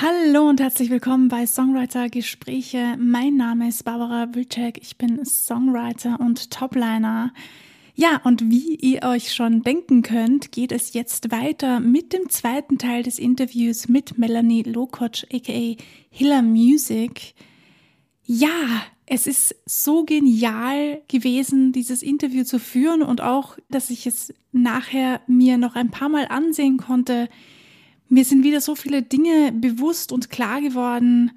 Hallo und herzlich willkommen bei Songwriter Gespräche. Mein Name ist Barbara Wilczek. Ich bin Songwriter und Topliner. Ja, und wie ihr euch schon denken könnt, geht es jetzt weiter mit dem zweiten Teil des Interviews mit Melanie Lokotsch, aka Hiller Music. Ja, es ist so genial gewesen, dieses Interview zu führen und auch, dass ich es nachher mir noch ein paar Mal ansehen konnte. Mir sind wieder so viele Dinge bewusst und klar geworden.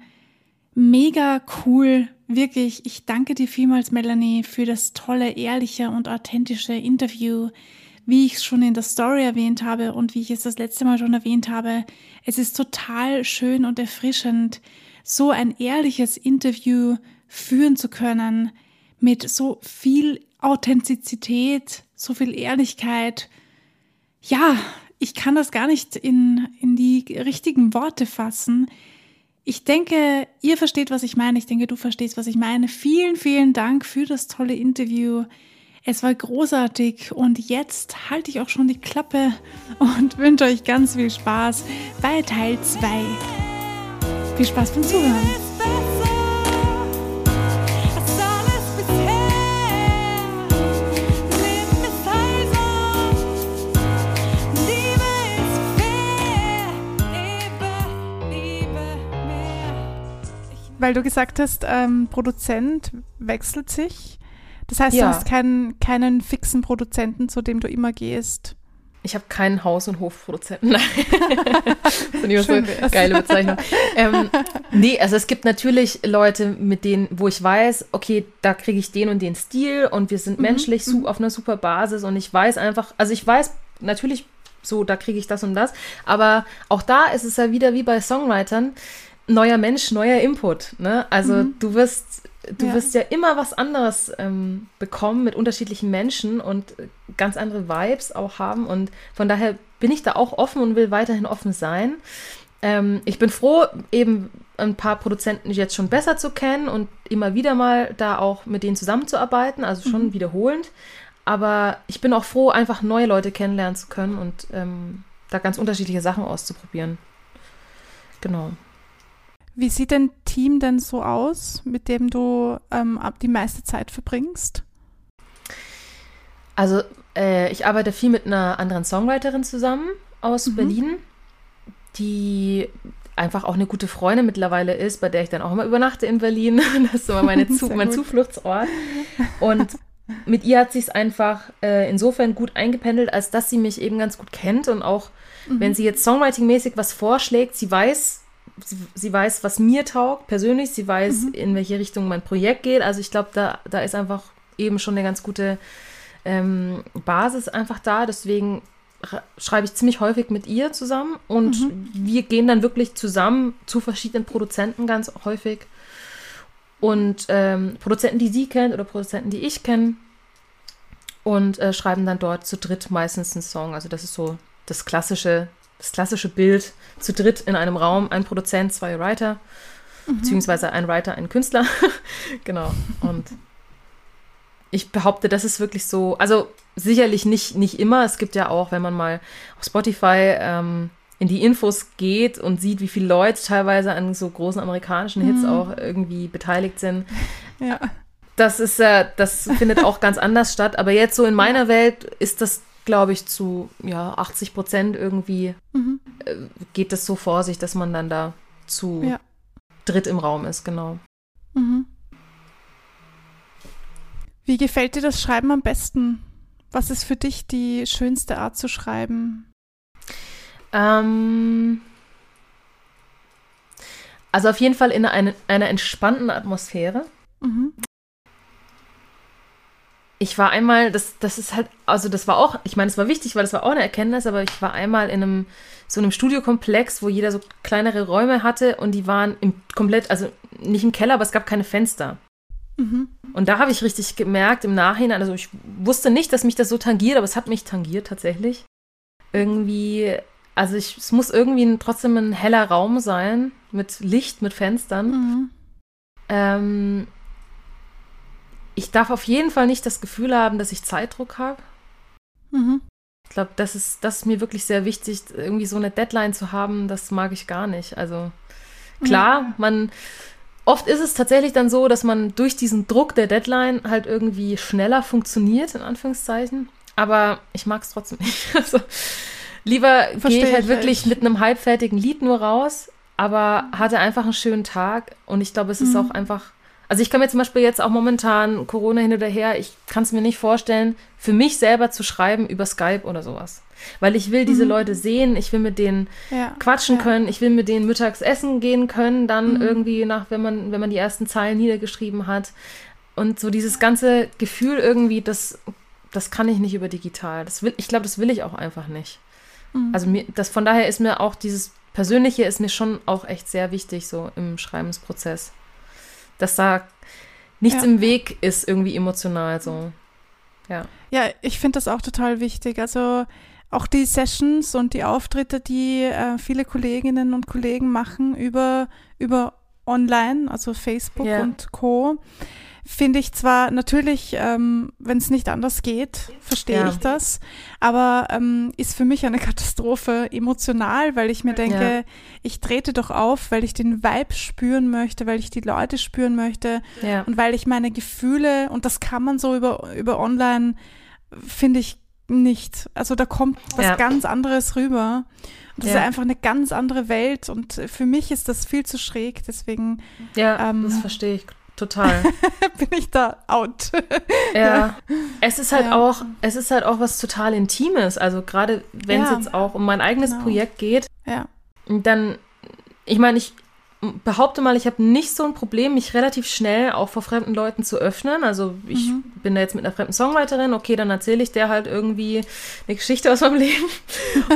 Mega cool, wirklich. Ich danke dir vielmals, Melanie, für das tolle, ehrliche und authentische Interview. Wie ich es schon in der Story erwähnt habe und wie ich es das letzte Mal schon erwähnt habe, es ist total schön und erfrischend, so ein ehrliches Interview führen zu können mit so viel Authentizität, so viel Ehrlichkeit. Ja, ich kann das gar nicht in, in die richtigen Worte fassen. Ich denke, ihr versteht, was ich meine. Ich denke, du verstehst, was ich meine. Vielen, vielen Dank für das tolle Interview. Es war großartig und jetzt halte ich auch schon die Klappe und wünsche euch ganz viel Spaß bei Teil 2. Viel Spaß beim Zuhören. Weil du gesagt hast, ähm, Produzent wechselt sich. Das heißt, ja. du hast keinen, keinen fixen Produzenten, zu dem du immer gehst. Ich habe keinen Haus- und Hofproduzenten. Nein. das ist so eine geile Bezeichnung. ähm, nee, also es gibt natürlich Leute, mit denen, wo ich weiß, okay, da kriege ich den und den Stil und wir sind mhm. menschlich mhm. auf einer super Basis und ich weiß einfach, also ich weiß natürlich so, da kriege ich das und das, aber auch da ist es ja wieder wie bei Songwritern, neuer Mensch, neuer Input. Ne? Also mhm. du wirst, du ja. wirst ja immer was anderes ähm, bekommen mit unterschiedlichen Menschen und ganz andere Vibes auch haben. Und von daher bin ich da auch offen und will weiterhin offen sein. Ähm, ich bin froh, eben ein paar Produzenten jetzt schon besser zu kennen und immer wieder mal da auch mit denen zusammenzuarbeiten, also schon mhm. wiederholend. Aber ich bin auch froh, einfach neue Leute kennenlernen zu können und ähm, da ganz unterschiedliche Sachen auszuprobieren. Genau. Wie sieht dein Team denn so aus, mit dem du ähm, die meiste Zeit verbringst? Also äh, ich arbeite viel mit einer anderen Songwriterin zusammen aus mhm. Berlin, die einfach auch eine gute Freundin mittlerweile ist, bei der ich dann auch immer übernachte in Berlin. Das ist immer meine Zu mein gut. Zufluchtsort. Und mit ihr hat sich es einfach äh, insofern gut eingependelt, als dass sie mich eben ganz gut kennt und auch mhm. wenn sie jetzt Songwriting-mäßig was vorschlägt, sie weiß, sie, sie, weiß, was mir taugt persönlich, sie weiß, mhm. in welche Richtung mein Projekt geht. Also ich glaube, da, da ist einfach eben schon eine ganz gute ähm, Basis einfach da. Deswegen schreibe ich ziemlich häufig mit ihr zusammen und mhm. wir gehen dann wirklich zusammen zu verschiedenen Produzenten ganz häufig. Und ähm, Produzenten, die sie kennt oder Produzenten, die ich kenne. Und äh, schreiben dann dort zu dritt meistens einen Song. Also das ist so das klassische das klassische Bild zu dritt in einem Raum, ein Produzent, zwei Writer, mhm. beziehungsweise ein Writer, ein Künstler. genau. Und ich behaupte, das ist wirklich so, also sicherlich nicht, nicht immer. Es gibt ja auch, wenn man mal auf Spotify ähm, in die Infos geht und sieht, wie viele Leute teilweise an so großen amerikanischen Hits mhm. auch irgendwie beteiligt sind. Ja. Das ist äh, das findet auch ganz anders statt. Aber jetzt so in meiner Welt ist das glaube ich, zu ja, 80 Prozent irgendwie mhm. äh, geht es so vor sich, dass man dann da zu ja. dritt im Raum ist, genau. Mhm. Wie gefällt dir das Schreiben am besten? Was ist für dich die schönste Art zu schreiben? Ähm, also auf jeden Fall in einer, einer entspannten Atmosphäre. Mhm ich war einmal, das, das ist halt, also das war auch, ich meine, es war wichtig, weil das war auch eine Erkenntnis, aber ich war einmal in einem, so einem Studiokomplex, wo jeder so kleinere Räume hatte und die waren im komplett, also nicht im Keller, aber es gab keine Fenster. Mhm. Und da habe ich richtig gemerkt im Nachhinein, also ich wusste nicht, dass mich das so tangiert, aber es hat mich tangiert tatsächlich. Irgendwie, also ich, es muss irgendwie trotzdem ein heller Raum sein, mit Licht, mit Fenstern. Mhm. Ähm, ich darf auf jeden Fall nicht das Gefühl haben, dass ich Zeitdruck habe. Mhm. glaube, das ist, das ist mir wirklich sehr wichtig, irgendwie so eine Deadline zu haben, das mag ich gar nicht. Also klar, mhm. man oft ist es tatsächlich dann so, dass man durch diesen Druck der Deadline halt irgendwie schneller funktioniert, in Anführungszeichen. Aber ich mag es trotzdem nicht. Also lieber gehe ich halt wirklich echt. mit einem halbfertigen Lied nur raus, aber hatte einfach einen schönen Tag. Und ich glaube, es ist mhm. auch einfach. Also ich kann mir zum Beispiel jetzt auch momentan Corona hin oder her, ich kann es mir nicht vorstellen, für mich selber zu schreiben über Skype oder sowas. Weil ich will diese mhm. Leute sehen, ich will mit denen ja, quatschen ja. können, ich will mit denen mittags essen gehen können, dann mhm. irgendwie nach, wenn man, wenn man die ersten Zeilen niedergeschrieben hat. Und so dieses ganze Gefühl irgendwie, das das kann ich nicht über digital. Das will, ich glaube, das will ich auch einfach nicht. Mhm. Also mir, das, von daher ist mir auch dieses Persönliche ist mir schon auch echt sehr wichtig, so im Schreibensprozess. Dass da nichts ja. im Weg ist, irgendwie emotional so. Ja. Ja, ich finde das auch total wichtig. Also auch die Sessions und die Auftritte, die äh, viele Kolleginnen und Kollegen machen über, über online, also Facebook ja. und Co finde ich zwar natürlich, ähm, wenn es nicht anders geht, verstehe ja. ich das, aber ähm, ist für mich eine Katastrophe emotional, weil ich mir denke, ja. ich trete doch auf, weil ich den Vibe spüren möchte, weil ich die Leute spüren möchte ja. und weil ich meine Gefühle, und das kann man so über, über online, finde ich nicht. Also da kommt was ganz anderes rüber. Das ist einfach eine ganz andere Welt und für mich ist das viel zu schräg, deswegen. Ja, ähm, das verstehe ich total. Bin ich da out. ja. ja. Es ist halt ja. auch, es ist halt auch was total Intimes. Also gerade wenn es ja. jetzt auch um mein eigenes genau. Projekt geht, ja. dann, ich meine, ich behaupte mal, ich habe nicht so ein Problem, mich relativ schnell auch vor fremden Leuten zu öffnen. Also ich mhm. bin da jetzt mit einer fremden Songwriterin, okay, dann erzähle ich der halt irgendwie eine Geschichte aus meinem Leben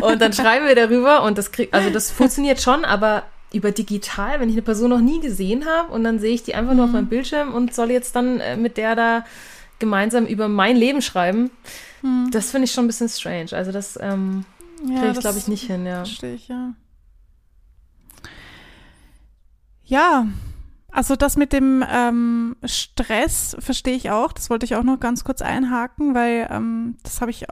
und dann schreiben wir darüber und das kriegt, also das funktioniert schon, aber über digital, wenn ich eine Person noch nie gesehen habe und dann sehe ich die einfach nur auf mhm. meinem Bildschirm und soll jetzt dann äh, mit der da gemeinsam über mein Leben schreiben, mhm. das finde ich schon ein bisschen strange. Also das ähm, ja, kriege ich, glaube ich, nicht hin, ja. Verstehe ich, ja. Ja, also das mit dem ähm, Stress verstehe ich auch. Das wollte ich auch noch ganz kurz einhaken, weil ähm, das habe ich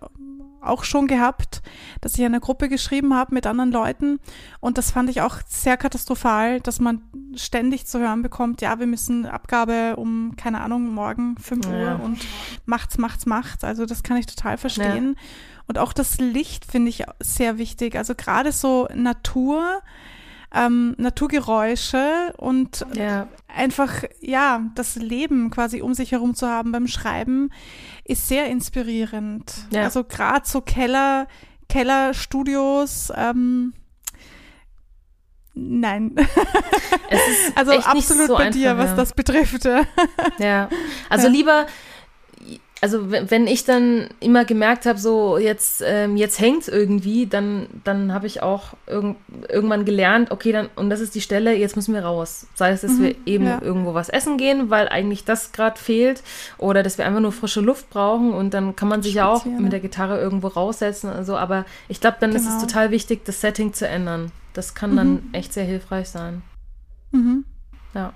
auch schon gehabt, dass ich eine Gruppe geschrieben habe mit anderen Leuten. Und das fand ich auch sehr katastrophal, dass man ständig zu hören bekommt, ja, wir müssen Abgabe um, keine Ahnung, morgen 5 Uhr ja. und macht's, macht's, macht's. Also das kann ich total verstehen. Ja. Und auch das Licht finde ich sehr wichtig. Also gerade so Natur, ähm, Naturgeräusche und ja. einfach, ja, das Leben quasi um sich herum zu haben beim Schreiben, ist sehr inspirierend. Ja. Also gerade so Keller, Kellerstudios, ähm, Nein. also absolut so bei dir, was ja. das betrifft. ja, also lieber also wenn ich dann immer gemerkt habe, so jetzt, ähm, jetzt hängt es irgendwie, dann, dann habe ich auch irg irgendwann gelernt, okay, dann, und das ist die Stelle, jetzt müssen wir raus. Sei es, dass mhm, wir eben ja. irgendwo was essen gehen, weil eigentlich das gerade fehlt, oder dass wir einfach nur frische Luft brauchen und dann kann man sich ja auch mit der Gitarre irgendwo raussetzen und so. Aber ich glaube, dann genau. ist es genau. total wichtig, das Setting zu ändern. Das kann mhm. dann echt sehr hilfreich sein. Mhm. Ja.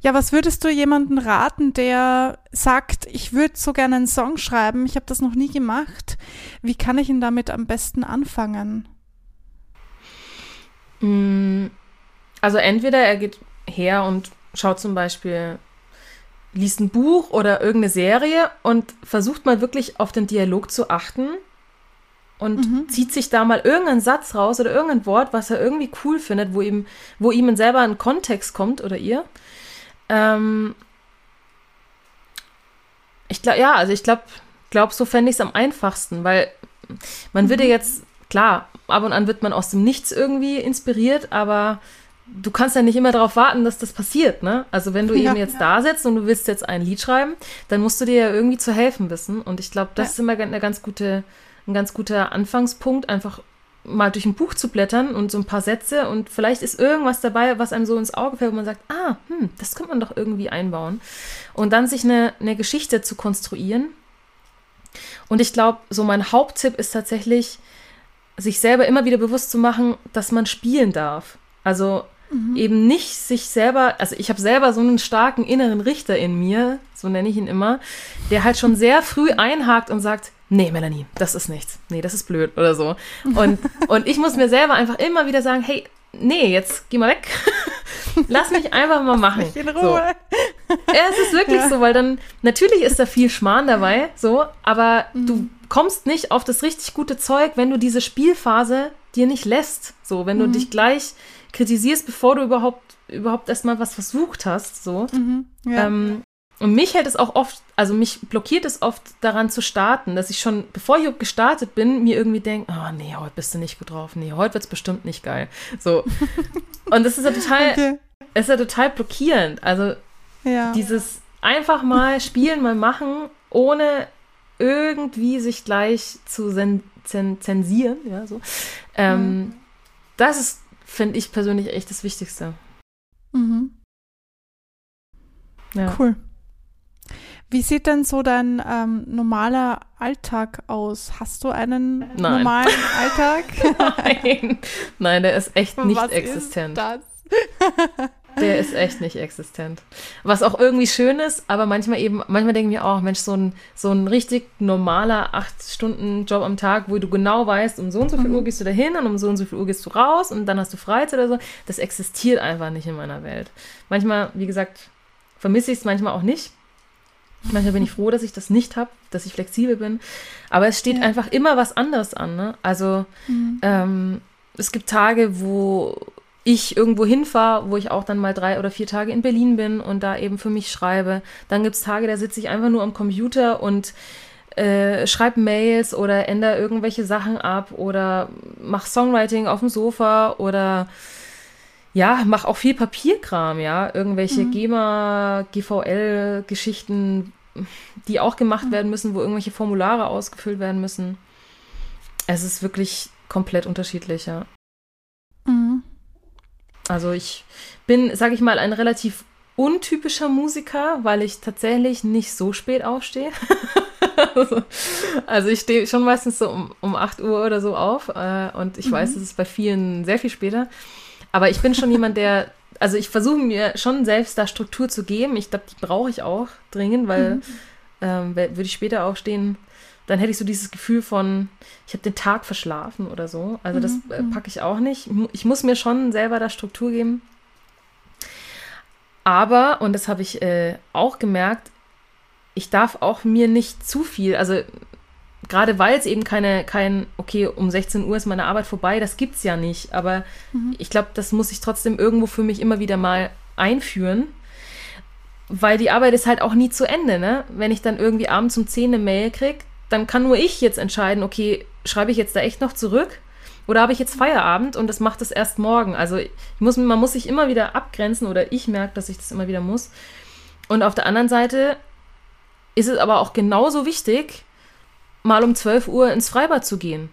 Ja, was würdest du jemanden raten, der sagt, ich würde so gerne einen Song schreiben, ich habe das noch nie gemacht. Wie kann ich ihn damit am besten anfangen? Mm, also entweder er geht her und schaut zum Beispiel, liest ein Buch oder irgendeine Serie und versucht mal wirklich auf den Dialog zu achten und mhm. zieht sich da mal irgendeinen Satz raus oder irgendein Wort, was er irgendwie cool findet, wo ihm, wo ihm selber ein Kontext kommt oder ihr. Ähm, ich glaube, ja, also ich glaube, glaub, so fände ich es am einfachsten, weil man mhm. würde jetzt, klar, ab und an wird man aus dem Nichts irgendwie inspiriert, aber du kannst ja nicht immer darauf warten, dass das passiert, ne? Also wenn du ja, eben jetzt ja. da sitzt und du willst jetzt ein Lied schreiben, dann musst du dir ja irgendwie zu helfen wissen. Und ich glaube, das ja. ist immer eine ganz gute, ein ganz guter Anfangspunkt, einfach mal durch ein Buch zu blättern und so ein paar Sätze und vielleicht ist irgendwas dabei, was einem so ins Auge fällt, wo man sagt, ah, hm, das könnte man doch irgendwie einbauen. Und dann sich eine, eine Geschichte zu konstruieren. Und ich glaube, so mein Haupttipp ist tatsächlich, sich selber immer wieder bewusst zu machen, dass man spielen darf. Also mhm. eben nicht sich selber, also ich habe selber so einen starken inneren Richter in mir, so nenne ich ihn immer, der halt schon sehr früh einhakt und sagt, nee, Melanie, das ist nichts. Nee, das ist blöd oder so. Und, und ich muss mir selber einfach immer wieder sagen, hey, nee, jetzt geh mal weg. Lass mich einfach mal machen. Lass mich in Ruhe. So. Ja, es ist wirklich ja. so, weil dann, natürlich ist da viel Schmarrn dabei, so, aber mhm. du kommst nicht auf das richtig gute Zeug, wenn du diese Spielphase dir nicht lässt. So, wenn mhm. du dich gleich kritisierst, bevor du überhaupt, überhaupt erstmal was versucht hast, so. Mhm. Ja. Ähm, und mich hält es auch oft, also mich blockiert es oft daran zu starten, dass ich schon, bevor ich gestartet bin, mir irgendwie denke, oh nee, heute bist du nicht gut drauf, nee, heute wird es bestimmt nicht geil. So. Und das ist ja total, okay. ist ja total blockierend. Also ja. dieses einfach mal spielen, mal machen, ohne irgendwie sich gleich zu zensieren, ja, so. Ähm, mhm. Das ist, finde ich persönlich echt das Wichtigste. Mhm. Ja. Cool. Wie sieht denn so dein ähm, normaler Alltag aus? Hast du einen Nein. normalen Alltag? Nein. Nein, der ist echt nicht Was existent. Ist das? der ist echt nicht existent. Was auch irgendwie schön ist, aber manchmal eben, manchmal denke ich mir auch, Mensch, so ein, so ein richtig normaler 8-Stunden-Job am Tag, wo du genau weißt, um so und so viel mhm. Uhr gehst du dahin und um so und so viel Uhr gehst du raus und dann hast du Freizeit oder so, das existiert einfach nicht in meiner Welt. Manchmal, wie gesagt, vermisse ich es manchmal auch nicht. Manchmal bin ich froh, dass ich das nicht habe, dass ich flexibel bin. Aber es steht ja. einfach immer was anderes an. Ne? Also mhm. ähm, es gibt Tage, wo ich irgendwo hinfahre, wo ich auch dann mal drei oder vier Tage in Berlin bin und da eben für mich schreibe. Dann gibt es Tage, da sitze ich einfach nur am Computer und äh, schreibe Mails oder ändere irgendwelche Sachen ab oder mache Songwriting auf dem Sofa oder ja, mach auch viel Papierkram, ja, irgendwelche mhm. GEMA, GVL-Geschichten, die auch gemacht mhm. werden müssen, wo irgendwelche Formulare ausgefüllt werden müssen. Es ist wirklich komplett unterschiedlich, ja. Mhm. Also ich bin, sag ich mal, ein relativ untypischer Musiker, weil ich tatsächlich nicht so spät aufstehe. also ich stehe schon meistens so um, um 8 Uhr oder so auf äh, und ich mhm. weiß, es ist bei vielen sehr viel später. Aber ich bin schon jemand, der, also ich versuche mir schon selbst da Struktur zu geben. Ich glaube, die brauche ich auch dringend, weil mhm. ähm, würde ich später aufstehen, dann hätte ich so dieses Gefühl von, ich habe den Tag verschlafen oder so. Also das äh, mhm. packe ich auch nicht. Ich muss mir schon selber da Struktur geben. Aber, und das habe ich äh, auch gemerkt, ich darf auch mir nicht zu viel, also gerade weil es eben keine, kein, okay, um 16 Uhr ist meine Arbeit vorbei, das gibt es ja nicht. Aber mhm. ich glaube, das muss ich trotzdem irgendwo für mich immer wieder mal einführen. Weil die Arbeit ist halt auch nie zu Ende, ne? Wenn ich dann irgendwie abends um 10 eine Mail kriege, dann kann nur ich jetzt entscheiden, okay, schreibe ich jetzt da echt noch zurück? Oder habe ich jetzt Feierabend und das macht es erst morgen? Also ich muss, man muss sich immer wieder abgrenzen oder ich merke, dass ich das immer wieder muss. Und auf der anderen Seite ist es aber auch genauso wichtig, mal um 12 Uhr ins Freibad zu gehen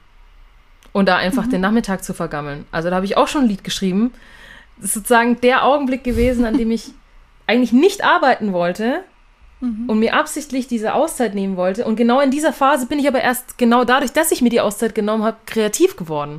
und da einfach mhm. den Nachmittag zu vergammeln. Also da habe ich auch schon ein Lied geschrieben. Das ist sozusagen der Augenblick gewesen, an dem ich eigentlich nicht arbeiten wollte mhm. und mir absichtlich diese Auszeit nehmen wollte. Und genau in dieser Phase bin ich aber erst genau dadurch, dass ich mir die Auszeit genommen habe, kreativ geworden.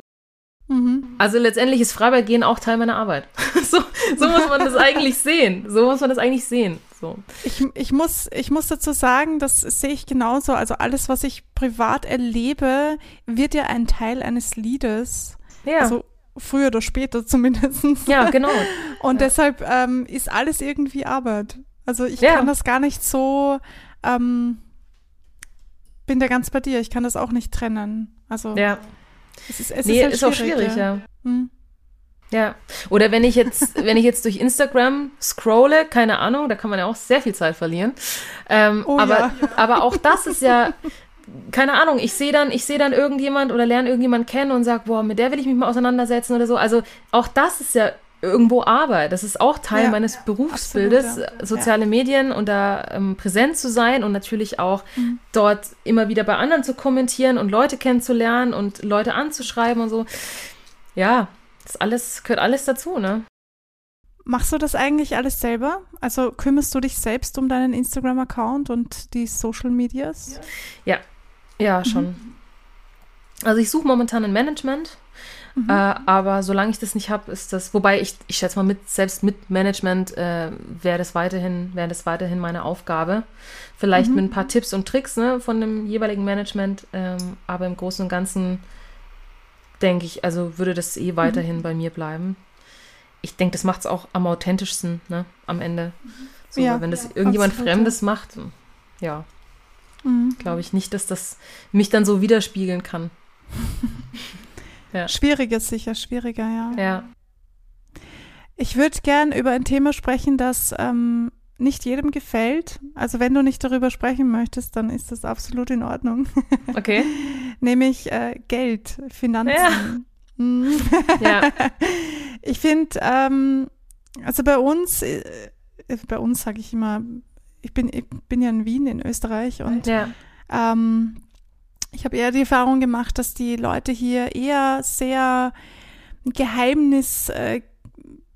Mhm. Also letztendlich ist Freibadgehen auch Teil meiner Arbeit. so, so muss man das eigentlich sehen. So muss man das eigentlich sehen. So. Ich, ich, muss, ich muss dazu sagen, das sehe ich genauso. Also alles, was ich privat erlebe, wird ja ein Teil eines Liedes. Ja. Also früher oder später zumindest. Ja, genau. Und ja. deshalb ähm, ist alles irgendwie Arbeit. Also ich ja. kann das gar nicht so, ähm, bin da ganz bei dir, ich kann das auch nicht trennen. Also ja. es ist, es nee, ist, halt ist auch schwierig, ja. Hm. Ja. Oder wenn ich jetzt, wenn ich jetzt durch Instagram scrolle, keine Ahnung, da kann man ja auch sehr viel Zeit verlieren. Ähm, oh, aber, ja. aber auch das ist ja, keine Ahnung, ich sehe dann, ich sehe dann irgendjemand oder lerne irgendjemand kennen und sage, boah, mit der will ich mich mal auseinandersetzen oder so. Also auch das ist ja irgendwo Arbeit. Das ist auch Teil ja, meines Berufsbildes, absolut, ja. soziale Medien und da ähm, präsent zu sein und natürlich auch mhm. dort immer wieder bei anderen zu kommentieren und Leute kennenzulernen und Leute anzuschreiben und so. Ja, das alles gehört alles dazu, ne? Machst du das eigentlich alles selber? Also kümmerst du dich selbst um deinen Instagram-Account und die Social Medias? Ja, ja, schon. Mhm. Also ich suche momentan ein Management. Mhm. Äh, aber solange ich das nicht habe, ist das, wobei ich, ich schätze mal, mit, selbst mit Management äh, wäre das weiterhin, wäre das weiterhin meine Aufgabe. Vielleicht mhm. mit ein paar Tipps und Tricks ne, von dem jeweiligen Management, ähm, aber im Großen und Ganzen denke ich, also würde das eh weiterhin mhm. bei mir bleiben. Ich denke, das macht es auch am authentischsten, ne, am Ende. So, ja, wenn das ja, irgendjemand absolut, Fremdes macht, ja, mhm. glaube ich nicht, dass das mich dann so widerspiegeln kann. ja. Schwieriger sicher, schwieriger, ja. Ja. Ich würde gern über ein Thema sprechen, das ähm, nicht jedem gefällt. Also wenn du nicht darüber sprechen möchtest, dann ist das absolut in Ordnung. Okay. Nämlich äh, Geld, Finanzen. Ja. Mhm. ja. Ich finde, ähm, also bei uns, äh, bei uns sage ich immer, ich bin, ich bin ja in Wien in Österreich und ja. ähm, ich habe eher die Erfahrung gemacht, dass die Leute hier eher sehr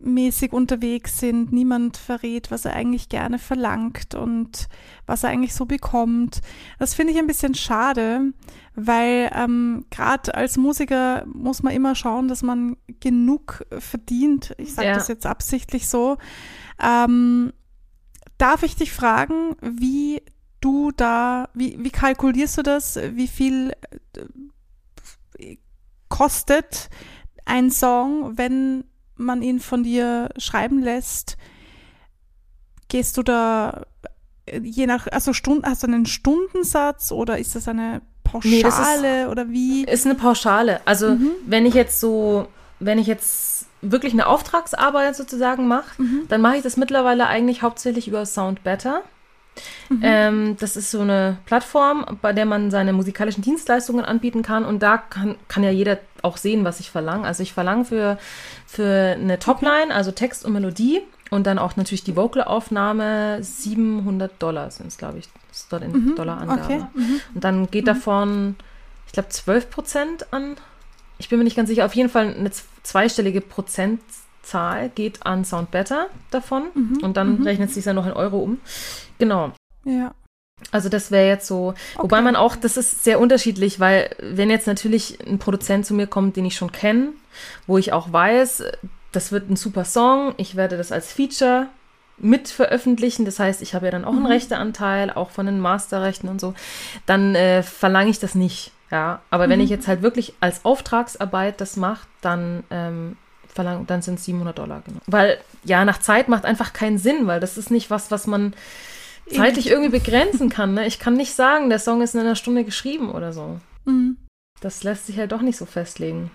geheimnismäßig unterwegs sind. Niemand verrät, was er eigentlich gerne verlangt und was er eigentlich so bekommt. Das finde ich ein bisschen schade, weil ähm, gerade als Musiker muss man immer schauen, dass man genug verdient. Ich sage ja. das jetzt absichtlich so. Ähm, darf ich dich fragen, wie du da, wie, wie kalkulierst du das? Wie viel äh, kostet ein Song, wenn man ihn von dir schreiben lässt? Gehst du da äh, je nach, also Stunden, hast du einen Stundensatz oder ist das eine Pauschale nee, ist, oder wie? Ist eine Pauschale. Also mhm. wenn ich jetzt so, wenn ich jetzt wirklich eine Auftragsarbeit sozusagen mache, mhm. dann mache ich das mittlerweile eigentlich hauptsächlich über Sound Better. Mhm. Ähm, das ist so eine Plattform, bei der man seine musikalischen Dienstleistungen anbieten kann. Und da kann, kann ja jeder auch sehen, was ich verlange. Also ich verlange für, für eine Topline, also Text und Melodie und dann auch natürlich die Vocalaufnahme 700 Dollar sind es, glaube ich. Das ist dort in mhm. Dollar-Angabe. Okay. Mhm. Und dann geht mhm. davon, ich glaube, 12 Prozent an. Ich bin mir nicht ganz sicher. Auf jeden Fall eine zweistellige Prozent Zahl geht an Sound Better davon mhm, und dann mhm. rechnet sich dann noch in Euro um. Genau. Ja. Also das wäre jetzt so, okay. wobei man auch, das ist sehr unterschiedlich, weil wenn jetzt natürlich ein Produzent zu mir kommt, den ich schon kenne, wo ich auch weiß, das wird ein super Song, ich werde das als Feature mit veröffentlichen, das heißt, ich habe ja dann auch einen mhm. Rechteanteil, auch von den Masterrechten und so, dann äh, verlange ich das nicht. Ja, aber mhm. wenn ich jetzt halt wirklich als Auftragsarbeit das mache, dann ähm, verlangen, dann sind es 700 Dollar. Genau. Weil ja, nach Zeit macht einfach keinen Sinn, weil das ist nicht was, was man zeitlich irgendwie begrenzen kann. Ne? Ich kann nicht sagen, der Song ist in einer Stunde geschrieben oder so. Mhm. Das lässt sich halt doch nicht so festlegen.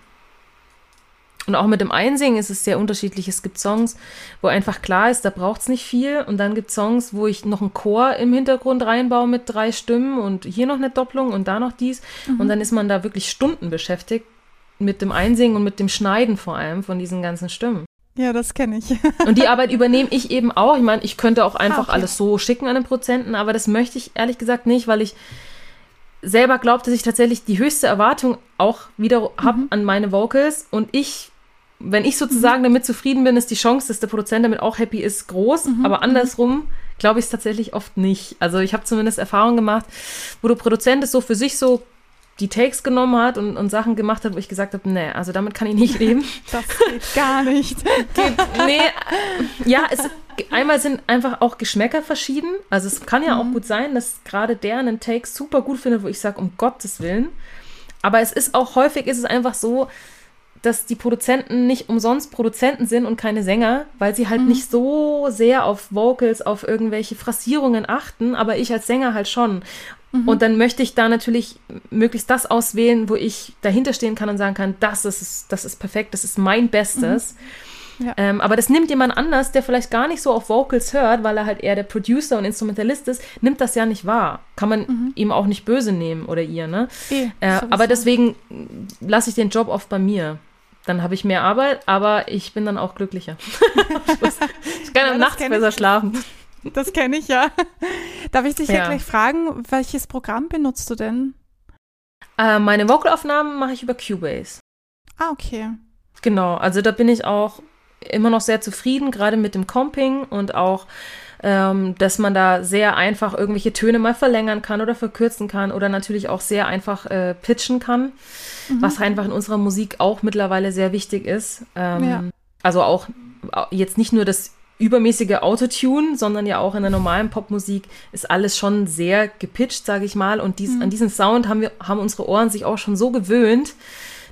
Und auch mit dem Einsingen ist es sehr unterschiedlich. Es gibt Songs, wo einfach klar ist, da braucht es nicht viel. Und dann gibt es Songs, wo ich noch einen Chor im Hintergrund reinbaue mit drei Stimmen und hier noch eine Doppelung und da noch dies. Mhm. Und dann ist man da wirklich Stunden beschäftigt mit dem Einsingen und mit dem Schneiden vor allem von diesen ganzen Stimmen. Ja, das kenne ich. und die Arbeit übernehme ich eben auch. Ich meine, ich könnte auch einfach ah, okay. alles so schicken an den Prozenten, aber das möchte ich ehrlich gesagt nicht, weil ich selber glaube, dass ich tatsächlich die höchste Erwartung auch wieder mhm. habe an meine Vocals und ich, wenn ich sozusagen mhm. damit zufrieden bin, ist die Chance, dass der Produzent damit auch happy ist, groß, mhm. aber andersrum glaube ich es tatsächlich oft nicht. Also ich habe zumindest Erfahrungen gemacht, wo der Produzent es so für sich so die Takes genommen hat und, und Sachen gemacht hat, wo ich gesagt habe, nee, also damit kann ich nicht leben. Das geht gar nicht. geht, nee, ja, es, einmal sind einfach auch Geschmäcker verschieden. Also es kann ja mhm. auch gut sein, dass gerade der einen Take super gut findet, wo ich sage, um Gottes Willen. Aber es ist auch häufig ist es einfach so, dass die Produzenten nicht umsonst Produzenten sind und keine Sänger, weil sie halt mhm. nicht so sehr auf Vocals, auf irgendwelche Phrasierungen achten, aber ich als Sänger halt schon. Mhm. Und dann möchte ich da natürlich möglichst das auswählen, wo ich dahinter stehen kann und sagen kann, das ist, das ist perfekt, das ist mein Bestes. Mhm. Ja. Ähm, aber das nimmt jemand anders, der vielleicht gar nicht so auf Vocals hört, weil er halt eher der Producer und Instrumentalist ist, nimmt das ja nicht wahr. Kann man mhm. ihm auch nicht böse nehmen oder ihr, ne? E, äh, aber deswegen lasse ich den Job oft bei mir. Dann habe ich mehr Arbeit, aber ich bin dann auch glücklicher. ich kann ja, nachts besser schlafen. Das kenne ich ja. Darf ich dich ja. ja. gleich fragen, welches Programm benutzt du denn? Äh, meine Vocalaufnahmen mache ich über Cubase. Ah, okay. Genau, also da bin ich auch immer noch sehr zufrieden, gerade mit dem Comping und auch ähm, dass man da sehr einfach irgendwelche Töne mal verlängern kann oder verkürzen kann oder natürlich auch sehr einfach äh, pitchen kann, mhm. was einfach in unserer Musik auch mittlerweile sehr wichtig ist. Ähm, ja. Also auch jetzt nicht nur das übermäßige Autotune, sondern ja auch in der normalen Popmusik ist alles schon sehr gepitcht, sage ich mal. Und dies, mhm. an diesen Sound haben wir, haben unsere Ohren sich auch schon so gewöhnt,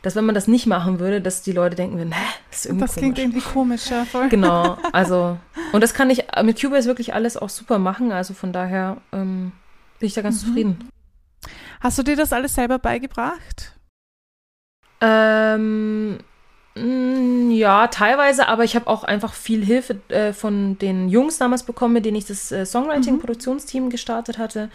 dass wenn man das nicht machen würde, dass die Leute denken würden, das ist irgendwie Das klingt irgendwie komisch, ja, voll. Genau, also, und das kann ich mit Cubase wirklich alles auch super machen, also von daher ähm, bin ich da ganz mhm. zufrieden. Hast du dir das alles selber beigebracht? Ähm, ja, teilweise, aber ich habe auch einfach viel Hilfe äh, von den Jungs damals bekommen, mit denen ich das äh, Songwriting-Produktionsteam gestartet hatte.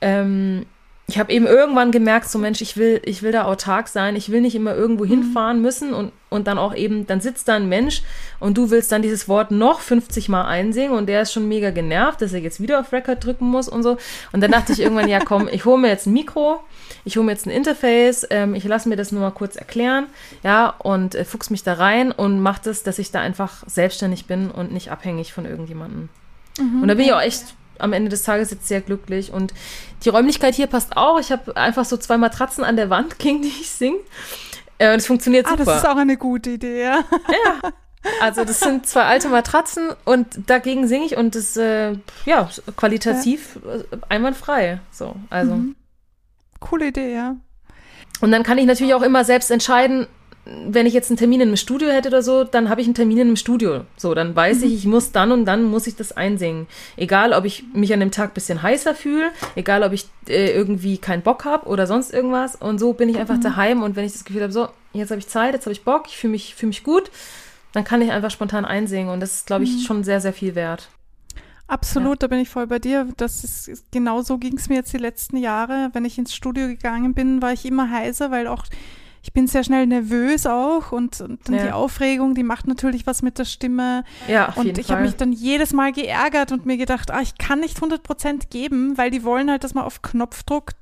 Ähm, ich habe eben irgendwann gemerkt, so Mensch, ich will, ich will da autark sein, ich will nicht immer irgendwo mhm. hinfahren müssen und, und dann auch eben, dann sitzt da ein Mensch und du willst dann dieses Wort noch 50 Mal einsingen und der ist schon mega genervt, dass er jetzt wieder auf Record drücken muss und so. Und dann dachte ich irgendwann, ja komm, ich hole mir jetzt ein Mikro, ich hole mir jetzt ein Interface, ähm, ich lasse mir das nur mal kurz erklären, ja, und äh, fuchs mich da rein und mach das, dass ich da einfach selbstständig bin und nicht abhängig von irgendjemandem. Mhm, und da bin ich auch echt am Ende des Tages jetzt sehr glücklich. Und die Räumlichkeit hier passt auch. Ich habe einfach so zwei Matratzen an der Wand, gegen die ich singe. Äh, und es funktioniert super. Ah, das ist auch eine gute Idee, ja. Ja. Also das sind zwei alte Matratzen und dagegen singe ich und das äh, ja qualitativ ja. Äh, einwandfrei. So, also. Mhm. Coole Idee, ja. Und dann kann ich natürlich auch immer selbst entscheiden, wenn ich jetzt einen Termin in einem Studio hätte oder so, dann habe ich einen Termin in einem Studio. So, dann weiß mhm. ich, ich muss dann und dann muss ich das einsingen. Egal, ob ich mich an dem Tag ein bisschen heißer fühle, egal, ob ich äh, irgendwie keinen Bock habe oder sonst irgendwas. Und so bin ich einfach mhm. daheim und wenn ich das Gefühl habe, so, jetzt habe ich Zeit, jetzt habe ich Bock, ich fühle mich, fühl mich gut, dann kann ich einfach spontan einsingen. Und das ist, glaube ich, mhm. schon sehr, sehr viel wert. Absolut, ja. da bin ich voll bei dir. Das ist genau so ging es mir jetzt die letzten Jahre. Wenn ich ins Studio gegangen bin, war ich immer heiser, weil auch ich bin sehr schnell nervös auch und, und dann ja. die Aufregung, die macht natürlich was mit der Stimme. Ja, auf und ich habe mich dann jedes Mal geärgert und mir gedacht, ah, ich kann nicht 100 Prozent geben, weil die wollen halt, dass man auf Knopfdruck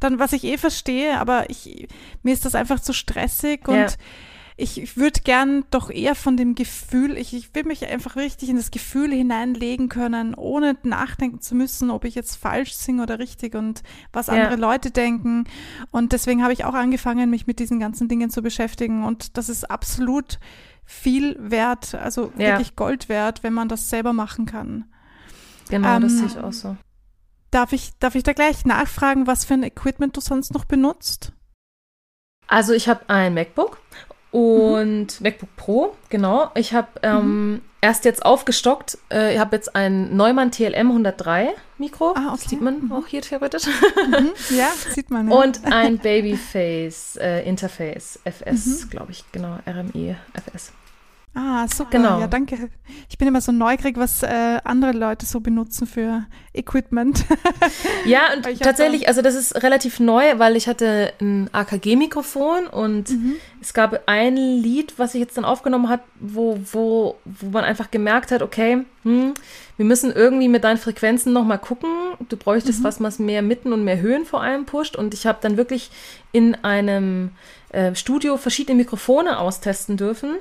dann, was ich eh verstehe, aber ich, mir ist das einfach zu stressig und ja ich, ich würde gern doch eher von dem Gefühl, ich, ich will mich einfach richtig in das Gefühl hineinlegen können, ohne nachdenken zu müssen, ob ich jetzt falsch singe oder richtig und was ja. andere Leute denken. Und deswegen habe ich auch angefangen, mich mit diesen ganzen Dingen zu beschäftigen. Und das ist absolut viel wert, also ja. wirklich Gold wert, wenn man das selber machen kann. Genau, ähm, das sehe ich auch so. Darf ich, darf ich da gleich nachfragen, was für ein Equipment du sonst noch benutzt? Also ich habe ein MacBook und mhm. MacBook Pro, genau. Ich habe ähm, mhm. erst jetzt aufgestockt. Äh, ich habe jetzt ein Neumann TLM 103 Mikro. Ah, okay. Das sieht man mhm. auch hier theoretisch. Mhm. Ja, sieht man. Ja. Und ein Babyface äh, Interface FS, mhm. glaube ich, genau, RMI FS. Ah, super. Genau. Ja, danke. Ich bin immer so neugierig, was äh, andere Leute so benutzen für Equipment. ja, und tatsächlich, also das ist relativ neu, weil ich hatte ein AKG-Mikrofon und mhm. es gab ein Lied, was ich jetzt dann aufgenommen habe, wo, wo, wo man einfach gemerkt hat, okay, hm, wir müssen irgendwie mit deinen Frequenzen nochmal gucken. Du bräuchtest mhm. was, was mehr Mitten und mehr Höhen vor allem pusht. Und ich habe dann wirklich in einem äh, Studio verschiedene Mikrofone austesten dürfen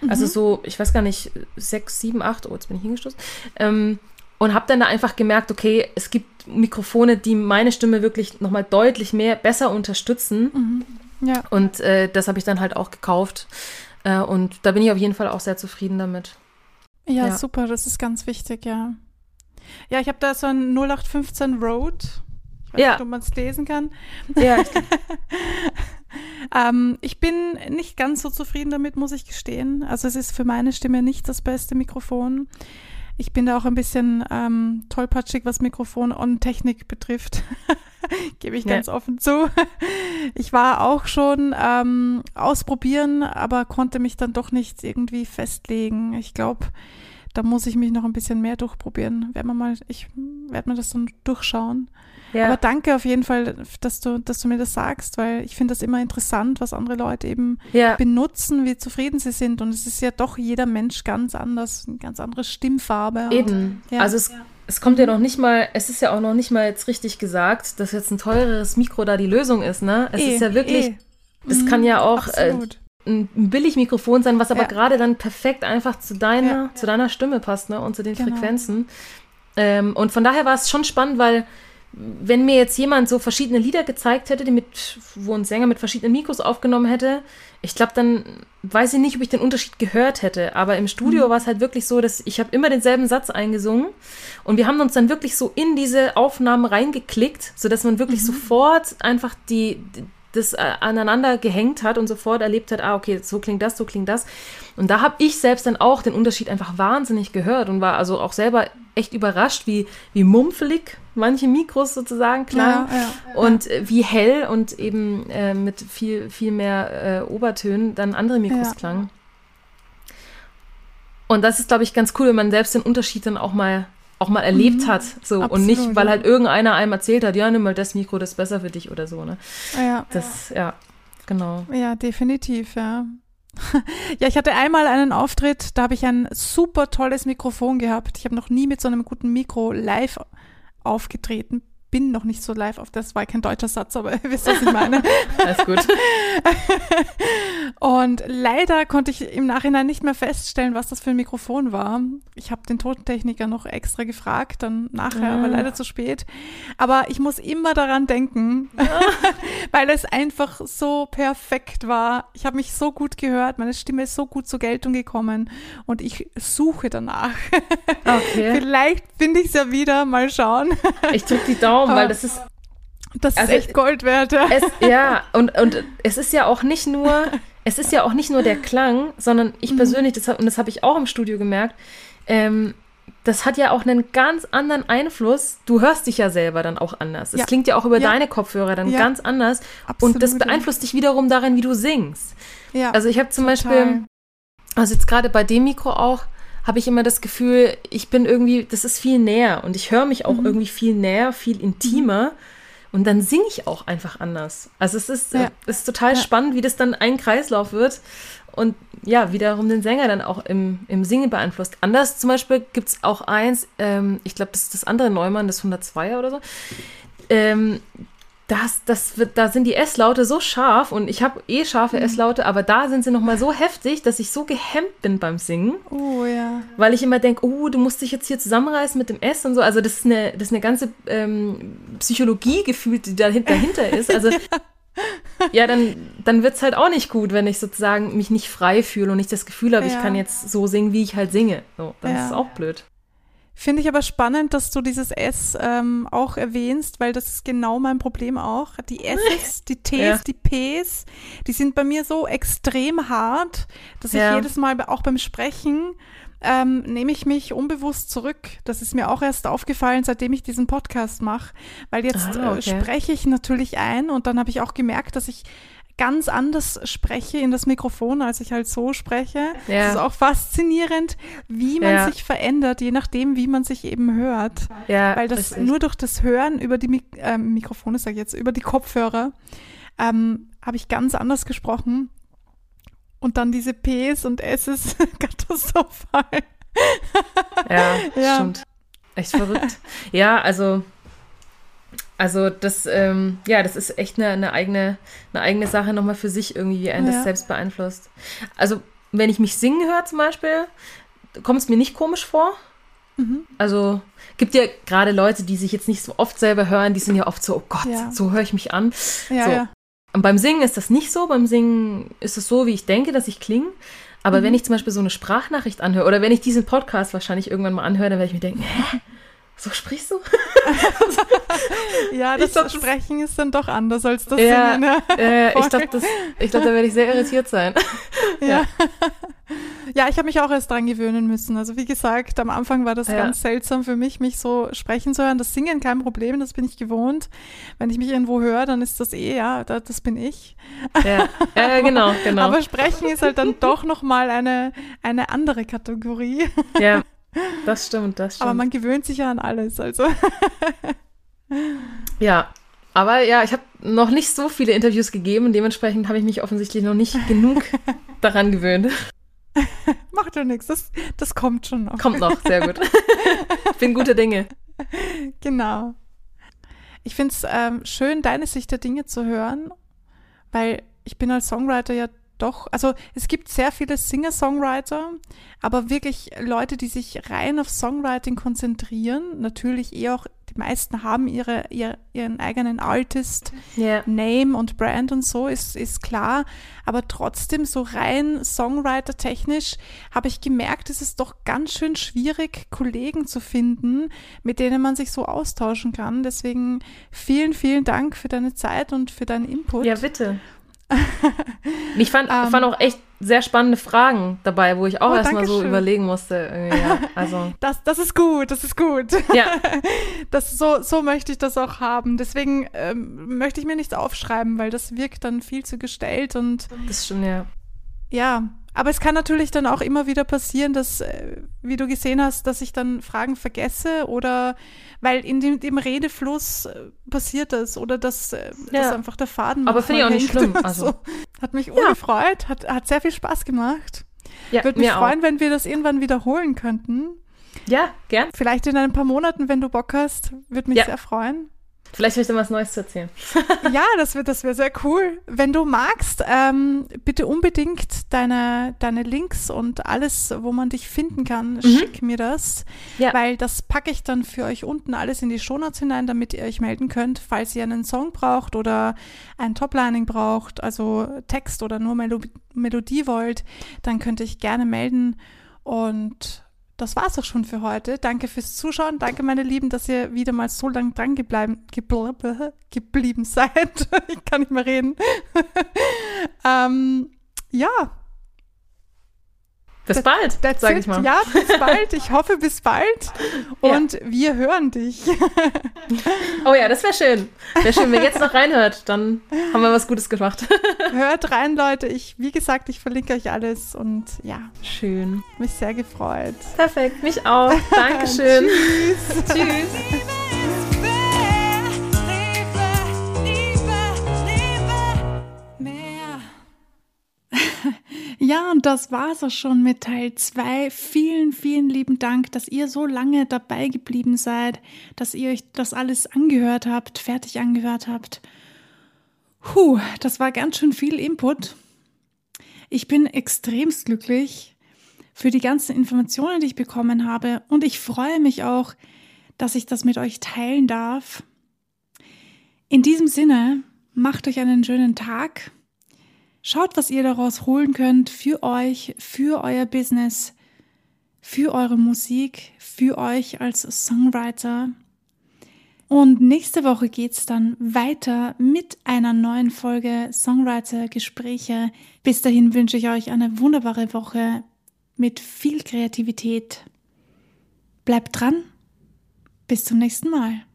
mhm. Also so, ich weiß gar nicht, sechs, sieben, acht, oh, jetzt bin ich hingestoßen. Ähm, und habe dann da einfach gemerkt, okay, es gibt Mikrofone, die meine Stimme wirklich nochmal deutlich mehr, besser unterstützen. Mhm. Ja. Und äh, das habe ich dann halt auch gekauft. Äh, und da bin ich auf jeden Fall auch sehr zufrieden damit. Ja, ja. super, das ist ganz wichtig, ja. Ja, ich habe da so ein 0815 Road. Ich weiß ja. nicht, ob man es lesen kann. Ja. ähm, ich bin nicht ganz so zufrieden damit, muss ich gestehen. Also es ist für meine Stimme nicht das beste Mikrofon. Ich bin da auch ein bisschen ähm, tollpatschig, was Mikrofon und Technik betrifft. Gebe ich ganz ja. offen zu. Ich war auch schon ähm, ausprobieren, aber konnte mich dann doch nicht irgendwie festlegen. Ich glaube, da muss ich mich noch ein bisschen mehr durchprobieren. Werden wir mal, ich werde mir das dann durchschauen. Ja. Aber danke auf jeden Fall, dass du, dass du mir das sagst, weil ich finde das immer interessant, was andere Leute eben ja. benutzen, wie zufrieden sie sind. Und es ist ja doch jeder Mensch ganz anders, eine ganz andere Stimmfarbe. Eben. Und, ja. Also es, es kommt ja noch nicht mal, es ist ja auch noch nicht mal jetzt richtig gesagt, dass jetzt ein teureres Mikro da die Lösung ist, ne? Es e, ist ja wirklich, e. das kann ja auch äh, ein Billigmikrofon sein, was aber gerade dann perfekt einfach zu deiner, zu deiner Stimme passt, ne? Und zu den genau. Frequenzen. Ähm, und von daher war es schon spannend, weil wenn mir jetzt jemand so verschiedene Lieder gezeigt hätte, die mit, wo ein Sänger mit verschiedenen Mikros aufgenommen hätte, ich glaube, dann weiß ich nicht, ob ich den Unterschied gehört hätte. Aber im Studio mhm. war es halt wirklich so, dass ich habe immer denselben Satz eingesungen und wir haben uns dann wirklich so in diese Aufnahmen reingeklickt, sodass man wirklich mhm. sofort einfach die, das äh, aneinander gehängt hat und sofort erlebt hat, ah, okay, so klingt das, so klingt das. Und da habe ich selbst dann auch den Unterschied einfach wahnsinnig gehört und war also auch selber echt überrascht, wie, wie mumpfelig manche Mikros sozusagen klangen ja, ja, ja. und wie hell und eben äh, mit viel, viel mehr äh, Obertönen dann andere Mikros klangen. Und das ist, glaube ich, ganz cool, wenn man selbst den Unterschied dann auch mal auch mal erlebt mhm. hat. So Absolut, und nicht, weil halt irgendeiner einem erzählt hat, ja, nimm mal das Mikro, das ist besser für dich oder so, ne? Ja. Das, ja, genau. Ja, definitiv, ja. ja, ich hatte einmal einen Auftritt, da habe ich ein super tolles Mikrofon gehabt. Ich habe noch nie mit so einem guten Mikro live aufgetreten bin noch nicht so live auf, das war kein deutscher Satz, aber ihr wisst, was ich meine. Alles gut. und leider konnte ich im Nachhinein nicht mehr feststellen, was das für ein Mikrofon war. Ich habe den Totentechniker noch extra gefragt, dann nachher, ah. aber leider zu spät. Aber ich muss immer daran denken, weil es einfach so perfekt war. Ich habe mich so gut gehört, meine Stimme ist so gut zur Geltung gekommen und ich suche danach. Okay. Vielleicht finde ich es ja wieder, mal schauen. ich drücke die Daumen Traum, weil das ist. Das ist also, echt Gold wert. Ja. Es, ja, und, und es ist ja auch nicht nur, es ist ja auch nicht nur der Klang, sondern ich mhm. persönlich, das, und das habe ich auch im Studio gemerkt, ähm, das hat ja auch einen ganz anderen Einfluss. Du hörst dich ja selber dann auch anders. Es ja. klingt ja auch über ja. deine Kopfhörer dann ja. ganz anders. Absolut. Und das beeinflusst dich wiederum darin, wie du singst. Ja, also ich habe zum total. Beispiel, also jetzt gerade bei dem Mikro auch, habe ich immer das Gefühl, ich bin irgendwie, das ist viel näher und ich höre mich auch mhm. irgendwie viel näher, viel intimer. Und dann singe ich auch einfach anders. Also es ist, ja. ist total ja. spannend, wie das dann ein Kreislauf wird und ja, wiederum den Sänger dann auch im, im Singen beeinflusst. Anders zum Beispiel gibt es auch eins, ähm, ich glaube, das ist das andere Neumann, das 102er oder so. Ähm, das, das wird, da sind die S-Laute so scharf und ich habe eh scharfe mhm. S-Laute, aber da sind sie nochmal so heftig, dass ich so gehemmt bin beim Singen. Oh ja. Weil ich immer denke, oh, du musst dich jetzt hier zusammenreißen mit dem S und so. Also das ist eine, das ist eine ganze ähm, Psychologie gefühlt, die dahinter, dahinter ist. Also ja, dann, dann wird es halt auch nicht gut, wenn ich sozusagen mich nicht frei fühle und nicht das Gefühl habe, ja. ich kann jetzt so singen, wie ich halt singe. So, das ja. ist auch blöd. Finde ich aber spannend, dass du dieses S ähm, auch erwähnst, weil das ist genau mein Problem auch. Die S's, die T's, ja. die P's, die sind bei mir so extrem hart, dass ja. ich jedes Mal auch beim Sprechen ähm, nehme ich mich unbewusst zurück. Das ist mir auch erst aufgefallen, seitdem ich diesen Podcast mache, weil jetzt ah, okay. äh, spreche ich natürlich ein und dann habe ich auch gemerkt, dass ich ganz anders spreche in das Mikrofon, als ich halt so spreche. Ja. Das ist auch faszinierend, wie man ja. sich verändert, je nachdem, wie man sich eben hört. Ja, Weil das richtig. nur durch das Hören über die Mik äh, Mikrofone, sage ich jetzt, über die Kopfhörer, ähm, habe ich ganz anders gesprochen. Und dann diese Ps und Ss katastrophal. ja, ja, stimmt. Echt verrückt. ja, also also das, ähm, ja, das ist echt eine, eine, eigene, eine eigene Sache nochmal für sich irgendwie, wie einen ja. das selbst beeinflusst. Also wenn ich mich singen höre zum Beispiel, kommt es mir nicht komisch vor. Mhm. Also gibt ja gerade Leute, die sich jetzt nicht so oft selber hören, die sind ja oft so, oh Gott, ja. so höre ich mich an. Ja, so. ja. Und beim Singen ist das nicht so. Beim Singen ist es so, wie ich denke, dass ich klinge. Aber mhm. wenn ich zum Beispiel so eine Sprachnachricht anhöre oder wenn ich diesen Podcast wahrscheinlich irgendwann mal anhöre, dann werde ich mir denken, hä? so sprichst du? ja, das glaub, Sprechen ist dann doch anders als das ja, Singen. Äh, ich glaube, glaub, da werde ich sehr irritiert sein. ja. ja, ja ich habe mich auch erst dran gewöhnen müssen. Also wie gesagt, am Anfang war das ja. ganz seltsam für mich, mich so sprechen zu hören. Das Singen kein Problem, das bin ich gewohnt. Wenn ich mich irgendwo höre, dann ist das eh, ja, das bin ich. Ja, ja genau, genau. Aber Sprechen ist halt dann doch nochmal eine, eine andere Kategorie. Ja. Das stimmt, das stimmt. Aber man gewöhnt sich ja an alles, also. ja, aber ja, ich habe noch nicht so viele Interviews gegeben. Dementsprechend habe ich mich offensichtlich noch nicht genug daran gewöhnt. Macht doch nichts, das, das kommt schon noch. Kommt noch, sehr gut. ich bin gute Dinge. Genau. Ich finde es ähm, schön, deine Sicht der Dinge zu hören, weil ich bin als Songwriter ja doch. Also es gibt sehr viele Singer-Songwriter, aber wirklich Leute, die sich rein auf Songwriting konzentrieren, natürlich eh auch die meisten haben ihre, ihr, ihren eigenen Artist, yeah. Name und Brand und so, ist, ist klar. Aber trotzdem, so rein Songwriter-technisch, habe ich gemerkt, es ist doch ganz schön schwierig, Kollegen zu finden, mit denen man sich so austauschen kann. Deswegen vielen, vielen Dank für deine Zeit und für deinen Input. Ja, bitte. ich fand, um, fand auch echt sehr spannende Fragen dabei, wo ich auch oh, erstmal so überlegen musste. Ja, also. das, das ist gut, das ist gut. Ja. Das, so, so möchte ich das auch haben. Deswegen ähm, möchte ich mir nichts aufschreiben, weil das wirkt dann viel zu gestellt und. Das stimmt, ja. Ja, aber es kann natürlich dann auch immer wieder passieren, dass, äh, wie du gesehen hast, dass ich dann Fragen vergesse oder weil in dem, dem Redefluss äh, passiert das oder dass, äh, ja. dass einfach der Faden. Aber finde ich auch nicht schlimm. Also. So. Hat mich ja. gefreut, hat, hat sehr viel Spaß gemacht. Ja, Würde mich freuen, auch. wenn wir das irgendwann wiederholen könnten. Ja, gern. Vielleicht in ein paar Monaten, wenn du Bock hast, würde mich ja. sehr freuen. Vielleicht habe ich dann was Neues zu erzählen. ja, das wäre das wär sehr cool. Wenn du magst, ähm, bitte unbedingt deine, deine Links und alles, wo man dich finden kann, mhm. schick mir das. Ja. Weil das packe ich dann für euch unten alles in die Shownotes hinein, damit ihr euch melden könnt, falls ihr einen Song braucht oder ein Toplining braucht, also Text oder nur Melo Melodie wollt, dann könnt ihr euch gerne melden. Und das war's auch schon für heute. Danke fürs Zuschauen. Danke, meine Lieben, dass ihr wieder mal so lang dran geblieben, geblieben seid. ich kann nicht mehr reden. ähm, ja, bis bald, sage ich mal. Ja, bis bald. Ich hoffe, bis bald. Und ja. wir hören dich. oh ja, das wäre schön. Wäre schön, wenn ihr jetzt noch reinhört, dann haben wir was Gutes gemacht. Hört rein, Leute. Ich, wie gesagt, ich verlinke euch alles und ja. Schön. Mich sehr gefreut. Perfekt, mich auch. Dankeschön. Tschüss. Tschüss. Ja, und das war's auch schon mit Teil 2. Vielen, vielen lieben Dank, dass ihr so lange dabei geblieben seid, dass ihr euch das alles angehört habt, fertig angehört habt. Puh, das war ganz schön viel Input. Ich bin extremst glücklich für die ganzen Informationen, die ich bekommen habe und ich freue mich auch, dass ich das mit euch teilen darf. In diesem Sinne, macht euch einen schönen Tag Schaut, was ihr daraus holen könnt für euch, für euer Business, für eure Musik, für euch als Songwriter. Und nächste Woche geht's dann weiter mit einer neuen Folge Songwriter-Gespräche. Bis dahin wünsche ich euch eine wunderbare Woche mit viel Kreativität. Bleibt dran. Bis zum nächsten Mal.